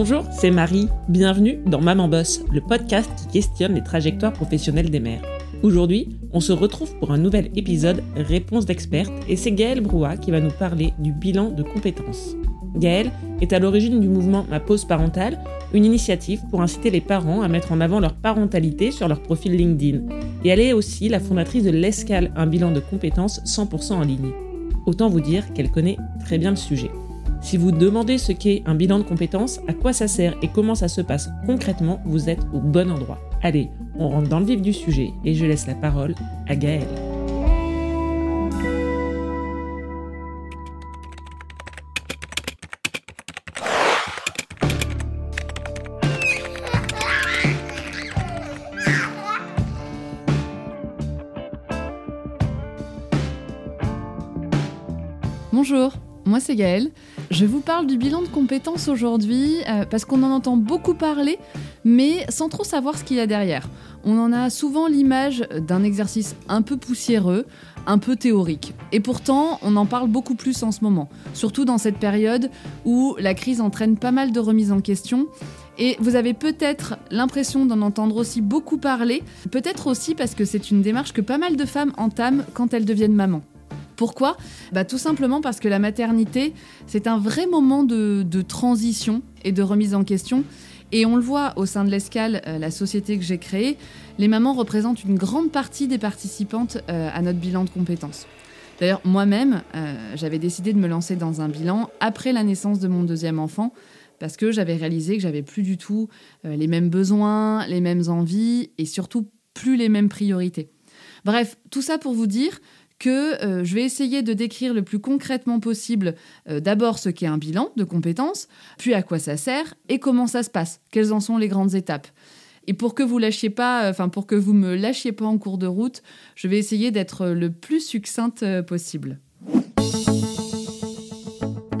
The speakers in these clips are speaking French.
Bonjour, c'est Marie. Bienvenue dans Maman Boss, le podcast qui questionne les trajectoires professionnelles des mères. Aujourd'hui, on se retrouve pour un nouvel épisode Réponse d'experte et c'est Gaëlle Broua qui va nous parler du bilan de compétences. Gaëlle est à l'origine du mouvement Ma pause parentale, une initiative pour inciter les parents à mettre en avant leur parentalité sur leur profil LinkedIn. Et elle est aussi la fondatrice de l'Escale, un bilan de compétences 100% en ligne. Autant vous dire qu'elle connaît très bien le sujet. Si vous demandez ce qu'est un bilan de compétences, à quoi ça sert et comment ça se passe concrètement, vous êtes au bon endroit. Allez, on rentre dans le vif du sujet et je laisse la parole à Gaëlle. Bonjour, moi c'est Gaëlle. Je vous parle du bilan de compétences aujourd'hui euh, parce qu'on en entend beaucoup parler, mais sans trop savoir ce qu'il y a derrière. On en a souvent l'image d'un exercice un peu poussiéreux, un peu théorique. Et pourtant, on en parle beaucoup plus en ce moment, surtout dans cette période où la crise entraîne pas mal de remises en question. Et vous avez peut-être l'impression d'en entendre aussi beaucoup parler, peut-être aussi parce que c'est une démarche que pas mal de femmes entament quand elles deviennent mamans. Pourquoi? Bah, Tout simplement parce que la maternité, c'est un vrai moment de, transition et de remise en question. Et on le voit au sein de l'Escale, euh, la société que j'ai créée, les mamans représentent une grande partie des participantes euh, à notre bilan de compétences. D'ailleurs, moi-même, euh, j'avais décidé de me lancer dans un bilan après la naissance de mon deuxième enfant, parce que j'avais réalisé que j'avais plus du tout les mêmes besoins, les mêmes envies, et surtout plus les mêmes priorités. Bref, tout ça pour vous dire que euh, je vais essayer de décrire le plus concrètement possible euh, d'abord ce qu'est un bilan de compétences, puis à quoi ça sert et comment ça se passe, quelles en sont les grandes étapes. Et pour que vous lâchiez pas, euh, enfin pour que vous me lâchiez pas en cours de route, je vais essayer d'être le plus succincte possible.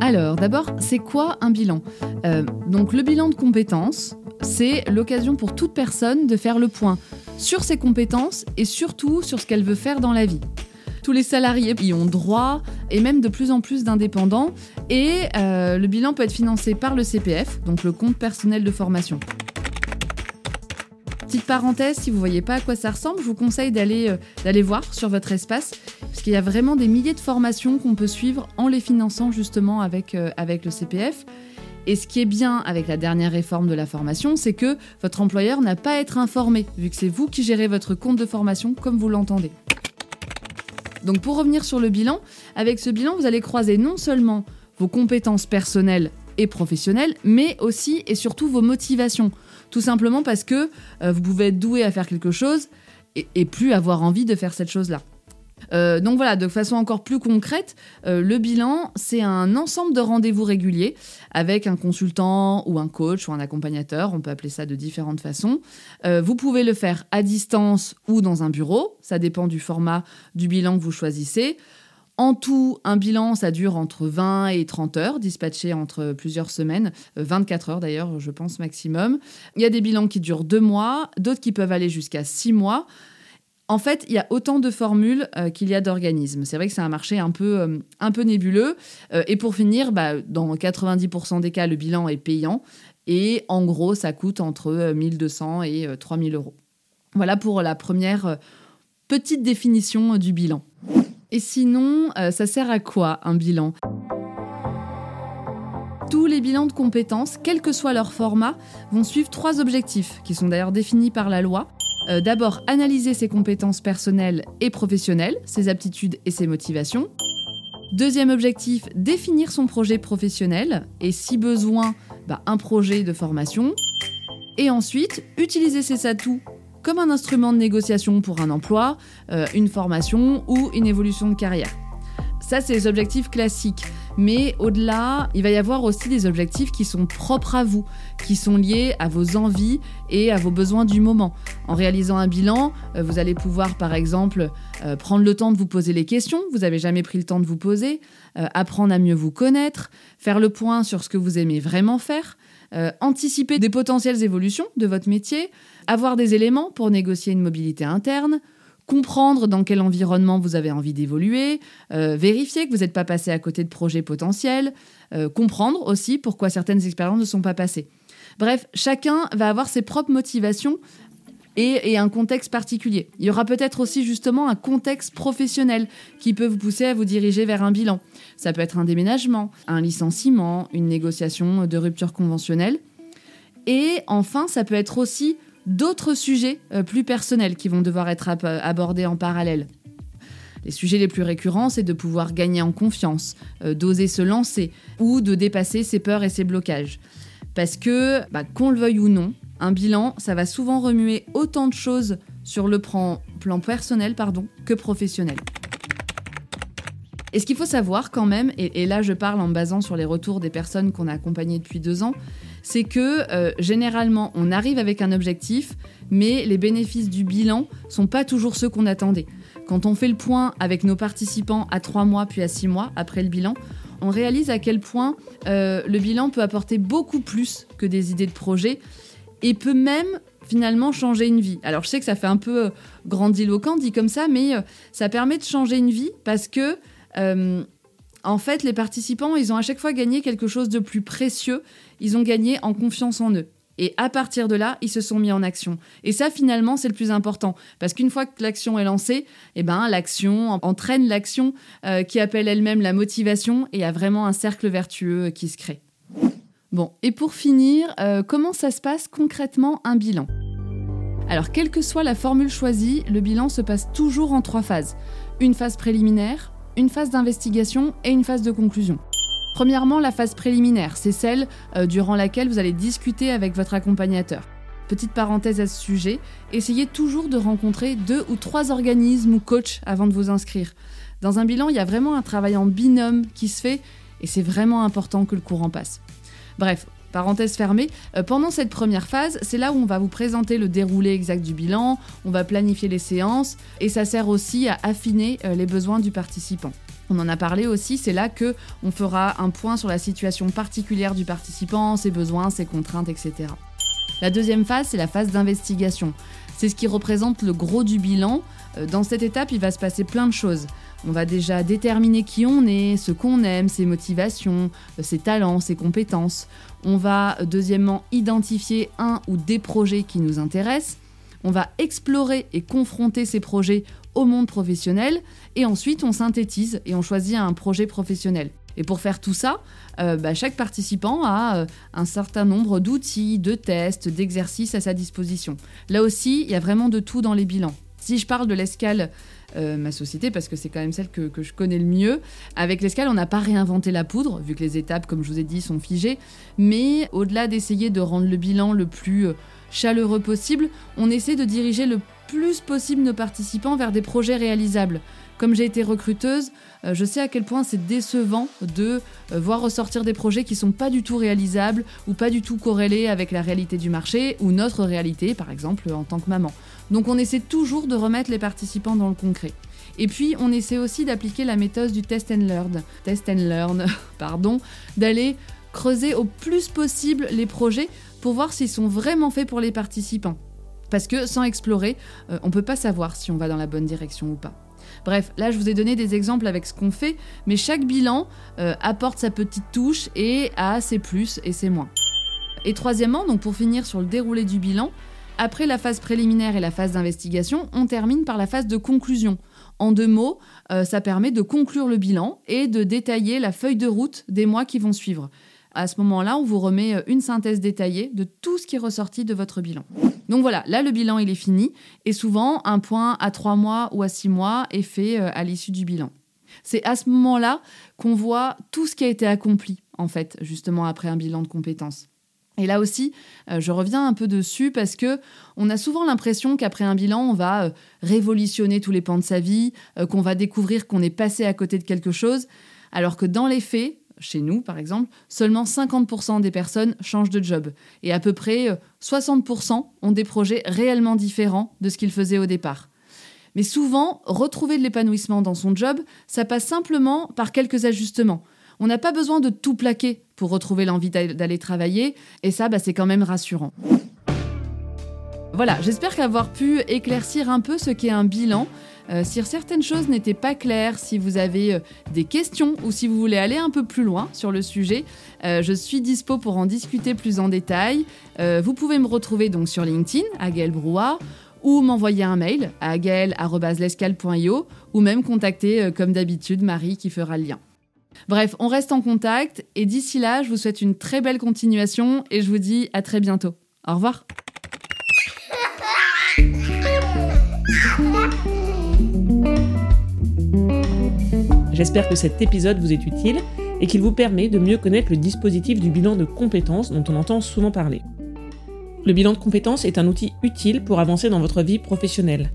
Alors, d'abord, c'est quoi un bilan? Donc, le bilan de compétences, c'est l'occasion pour toute personne de faire le point sur ses compétences et surtout sur ce qu'elle veut faire dans la vie. Tous les salariés y ont droit et même de plus en plus d'indépendants. Et euh, le bilan peut être financé par le CPF, donc le compte personnel de formation. Petite parenthèse, si vous voyez pas à quoi ça ressemble, je vous conseille d'aller euh, d'aller voir sur votre espace, parce qu'il y a vraiment des milliers de formations qu'on peut suivre en les finançant justement avec, euh, avec le CPF. Et ce qui est bien avec la dernière réforme de la formation, c'est que votre employeur n'a pas à être informé, vu que c'est vous qui gérez votre compte de formation comme vous l'entendez. Donc pour revenir sur le bilan, avec ce bilan, vous allez croiser non seulement vos compétences personnelles et professionnelles, mais aussi et surtout vos motivations. Tout simplement parce que euh, vous pouvez être doué à faire quelque chose et plus avoir envie de faire cette chose-là. Euh, donc voilà, de façon encore plus concrète, euh, le bilan, c'est un ensemble de rendez-vous réguliers avec un consultant ou un coach ou un accompagnateur, on peut appeler ça de différentes façons. Euh, vous pouvez le faire à distance ou dans un bureau, ça dépend du format du bilan que vous choisissez. En tout, un bilan, ça dure entre 20 et 30 heures, dispatché entre plusieurs semaines, 24 heures d'ailleurs, je pense maximum. Il y a des bilans qui durent deux mois, d'autres qui peuvent aller jusqu'à six mois. En fait, il y a autant de formules euh, qu'il y a d'organismes. C'est vrai que c'est un marché un peu, euh, nébuleux. Euh, et pour finir, bah, dans 90% des cas, le bilan est payant. Et en gros, ça coûte entre 1200 et 3000 euros. Voilà pour la première petite définition du bilan. Et sinon, ça sert à quoi un bilan? Tous les bilans de compétences, quel que soit leur format, vont suivre trois objectifs, qui sont d'ailleurs définis par la loi. Euh, d'abord, analyser ses compétences personnelles et professionnelles, ses aptitudes et ses motivations. Deuxième objectif, définir son projet professionnel et si besoin, bah, un projet de formation. Et ensuite, utiliser ses atouts comme un instrument de négociation pour un emploi, euh, une formation ou une évolution de carrière. Ça, c'est les objectifs classiques. Mais au-delà, il va y avoir aussi des objectifs qui sont propres à vous, qui sont liés à vos envies et à vos besoins du moment. En réalisant un bilan, euh, vous allez pouvoir par exemple euh, prendre le temps de vous poser les questions que vous n'avez jamais pris le temps de vous poser, euh, apprendre à mieux vous connaître, faire le point sur ce que vous aimez vraiment faire, anticiper des potentielles évolutions de votre métier, avoir des éléments pour négocier une mobilité interne, comprendre dans quel environnement vous avez envie d'évoluer, euh, vérifier que vous n'êtes pas passé à côté de projets potentiels, euh, comprendre aussi pourquoi certaines expériences ne sont pas passées. Bref, chacun va avoir ses propres motivations et, un contexte particulier. Il y aura peut-être aussi justement un contexte professionnel qui peut vous pousser à vous diriger vers un bilan. Ça peut être un déménagement, un licenciement, une négociation de rupture conventionnelle. Et enfin, ça peut être aussi d'autres sujets euh, plus personnels qui vont devoir être abordés en parallèle. Les sujets les plus récurrents, c'est de pouvoir gagner en confiance, euh, d'oser se lancer ou de dépasser ses peurs et ses blocages. Parce que, bah, qu'on le veuille ou non, un bilan, ça va souvent remuer autant de choses sur le plan, personnel pardon, que professionnel. Et ce qu'il faut savoir quand même, et, là je parle en basant sur les retours des personnes qu'on a accompagnées depuis deux ans, c'est que euh, généralement on arrive avec un objectif, mais les bénéfices du bilan sont pas toujours ceux qu'on attendait. Quand on fait le point avec nos participants à trois mois puis à six mois après le bilan, on réalise à quel point euh, le bilan peut apporter beaucoup plus que des idées de projet et peut même finalement changer une vie. Alors je sais que ça fait un peu euh, grandiloquent dit comme ça, mais ça permet de changer une vie parce que en fait les participants ils ont à chaque fois gagné quelque chose de plus précieux. Ils ont gagné en confiance en eux. Et à partir de là, ils se sont mis en action. Et ça, finalement, c'est le plus important. Parce qu'une fois que l'action est lancée, eh ben, l'action entraîne l'action qui appelle elle-même la motivation et il a vraiment un cercle vertueux qui se crée. Bon, et pour finir, euh, comment ça se passe concrètement un bilan? Alors, quelle que soit la formule choisie, le bilan se passe toujours en trois phases. Une phase préliminaire, une phase d'investigation et une phase de conclusion. Premièrement, la phase préliminaire, c'est celle euh, durant laquelle vous allez discuter avec votre accompagnateur. Petite parenthèse à ce sujet, essayez toujours de rencontrer deux ou trois organismes ou coachs avant de vous inscrire. Dans un bilan, il y a vraiment un travail en binôme qui se fait et c'est vraiment important que le courant passe. Bref, parenthèse fermée, euh, pendant cette première phase, c'est là où on va vous présenter le déroulé exact du bilan, on va planifier les séances et ça sert aussi à affiner euh, les besoins du participant. On en a parlé aussi, c'est là que on fera un point sur la situation particulière du participant, ses besoins, ses contraintes, etc. La deuxième phase, c'est la phase d'investigation. C'est ce qui représente le gros du bilan. Euh, dans cette étape, il va se passer plein de choses. On va déjà déterminer qui on est, ce qu'on aime, ses motivations, euh, ses talents, ses compétences. On va euh, deuxièmement identifier un ou des projets qui nous intéressent. On va explorer et confronter ces projets au monde professionnel. Et ensuite, on synthétise et on choisit un projet professionnel. Et pour faire tout ça, euh, bah, chaque participant a un certain nombre d'outils, de tests, d'exercices à sa disposition. Là aussi, il y a vraiment de tout dans les bilans. Si je parle de l'escale euh, ma société parce que c'est quand même celle que, je connais le mieux. Avec l'escale, on n'a pas réinventé la poudre, vu que les étapes, comme je vous ai dit, sont figées. Mais au-delà d'essayer de rendre le bilan le plus euh, chaleureux possible, on essaie de diriger le plus possible nos participants vers des projets réalisables. Comme j'ai été recruteuse, euh, je sais à quel point c'est décevant de voir ressortir des projets qui sont pas du tout réalisables ou pas du tout corrélés avec la réalité du marché ou notre réalité, par exemple en tant que maman. Donc on essaie toujours de remettre les participants dans le concret. Et puis on essaie aussi d'appliquer la méthode du test and learn, test and learn, pardon, d'aller creuser au plus possible les projets pour voir s'ils sont vraiment faits pour les participants. Parce que sans explorer, euh, on ne peut pas savoir si on va dans la bonne direction ou pas. Bref, là je vous ai donné des exemples avec ce qu'on fait, mais chaque bilan euh, apporte sa petite touche et a ses plus et ses moins. Et troisièmement, donc pour finir sur le déroulé du bilan, après la phase préliminaire et la phase d'investigation, on termine par la phase de conclusion. En deux mots, euh, ça permet de conclure le bilan et de détailler la feuille de route des mois qui vont suivre. À ce moment-là, on vous remet euh, une synthèse détaillée de tout ce qui est ressorti de votre bilan. Donc voilà, là le bilan il est fini et souvent un point à trois mois ou à six mois est fait euh, à l'issue du bilan. C'est à ce moment-là qu'on voit tout ce qui a été accompli en fait, justement après un bilan de compétences. Et là aussi, euh, je reviens un peu dessus parce que on a souvent l'impression qu'après un bilan, on va euh, révolutionner tous les pans de sa vie, euh, qu'on va découvrir qu'on est passé à côté de quelque chose, alors que dans les faits, chez nous par exemple, seulement 50% des personnes changent de job et à peu près 60% ont des projets réellement différents de ce qu'ils faisaient au départ. Mais souvent, retrouver de l'épanouissement dans son job, ça passe simplement par quelques ajustements. On n'a pas besoin de tout plaquer pour retrouver l'envie d'aller travailler, et ça, bah, c'est quand même rassurant. Voilà, j'espère qu'avoir pu éclaircir un peu ce qu'est un bilan. Euh, si certaines choses n'étaient pas claires, si vous avez euh, des questions ou si vous voulez aller un peu plus loin sur le sujet, euh, je suis dispo pour en discuter plus en détail. vous pouvez me retrouver donc sur LinkedIn à Gaël Brouard ou m'envoyer un mail à gaël.lescal.io ou même contacter comme d'habitude Marie qui fera le lien. Bref, on reste en contact et d'ici là, je vous souhaite une très belle continuation et je vous dis à très bientôt. Au revoir. J'espère que cet épisode vous est utile et qu'il vous permet de mieux connaître le dispositif du bilan de compétences dont on entend souvent parler. Le bilan de compétences est un outil utile pour avancer dans votre vie professionnelle.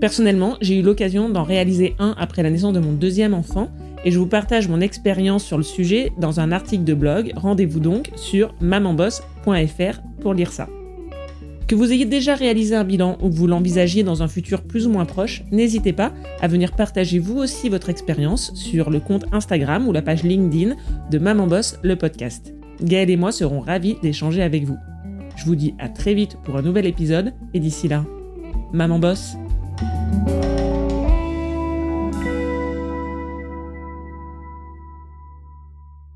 Personnellement, j'ai eu l'occasion d'en réaliser un après la naissance de mon deuxième enfant et je vous partage mon expérience sur le sujet dans un article de blog. Rendez-vous donc sur mamanboss.fr pour lire ça. Que vous ayez déjà réalisé un bilan ou que vous l'envisagiez dans un futur plus ou moins proche, n'hésitez pas à venir partager vous aussi votre expérience sur le compte Instagram ou la page LinkedIn de Maman Boss, le podcast. Gaël et moi serons ravis d'échanger avec vous. Je vous dis à très vite pour un nouvel épisode et d'ici là, Maman Boss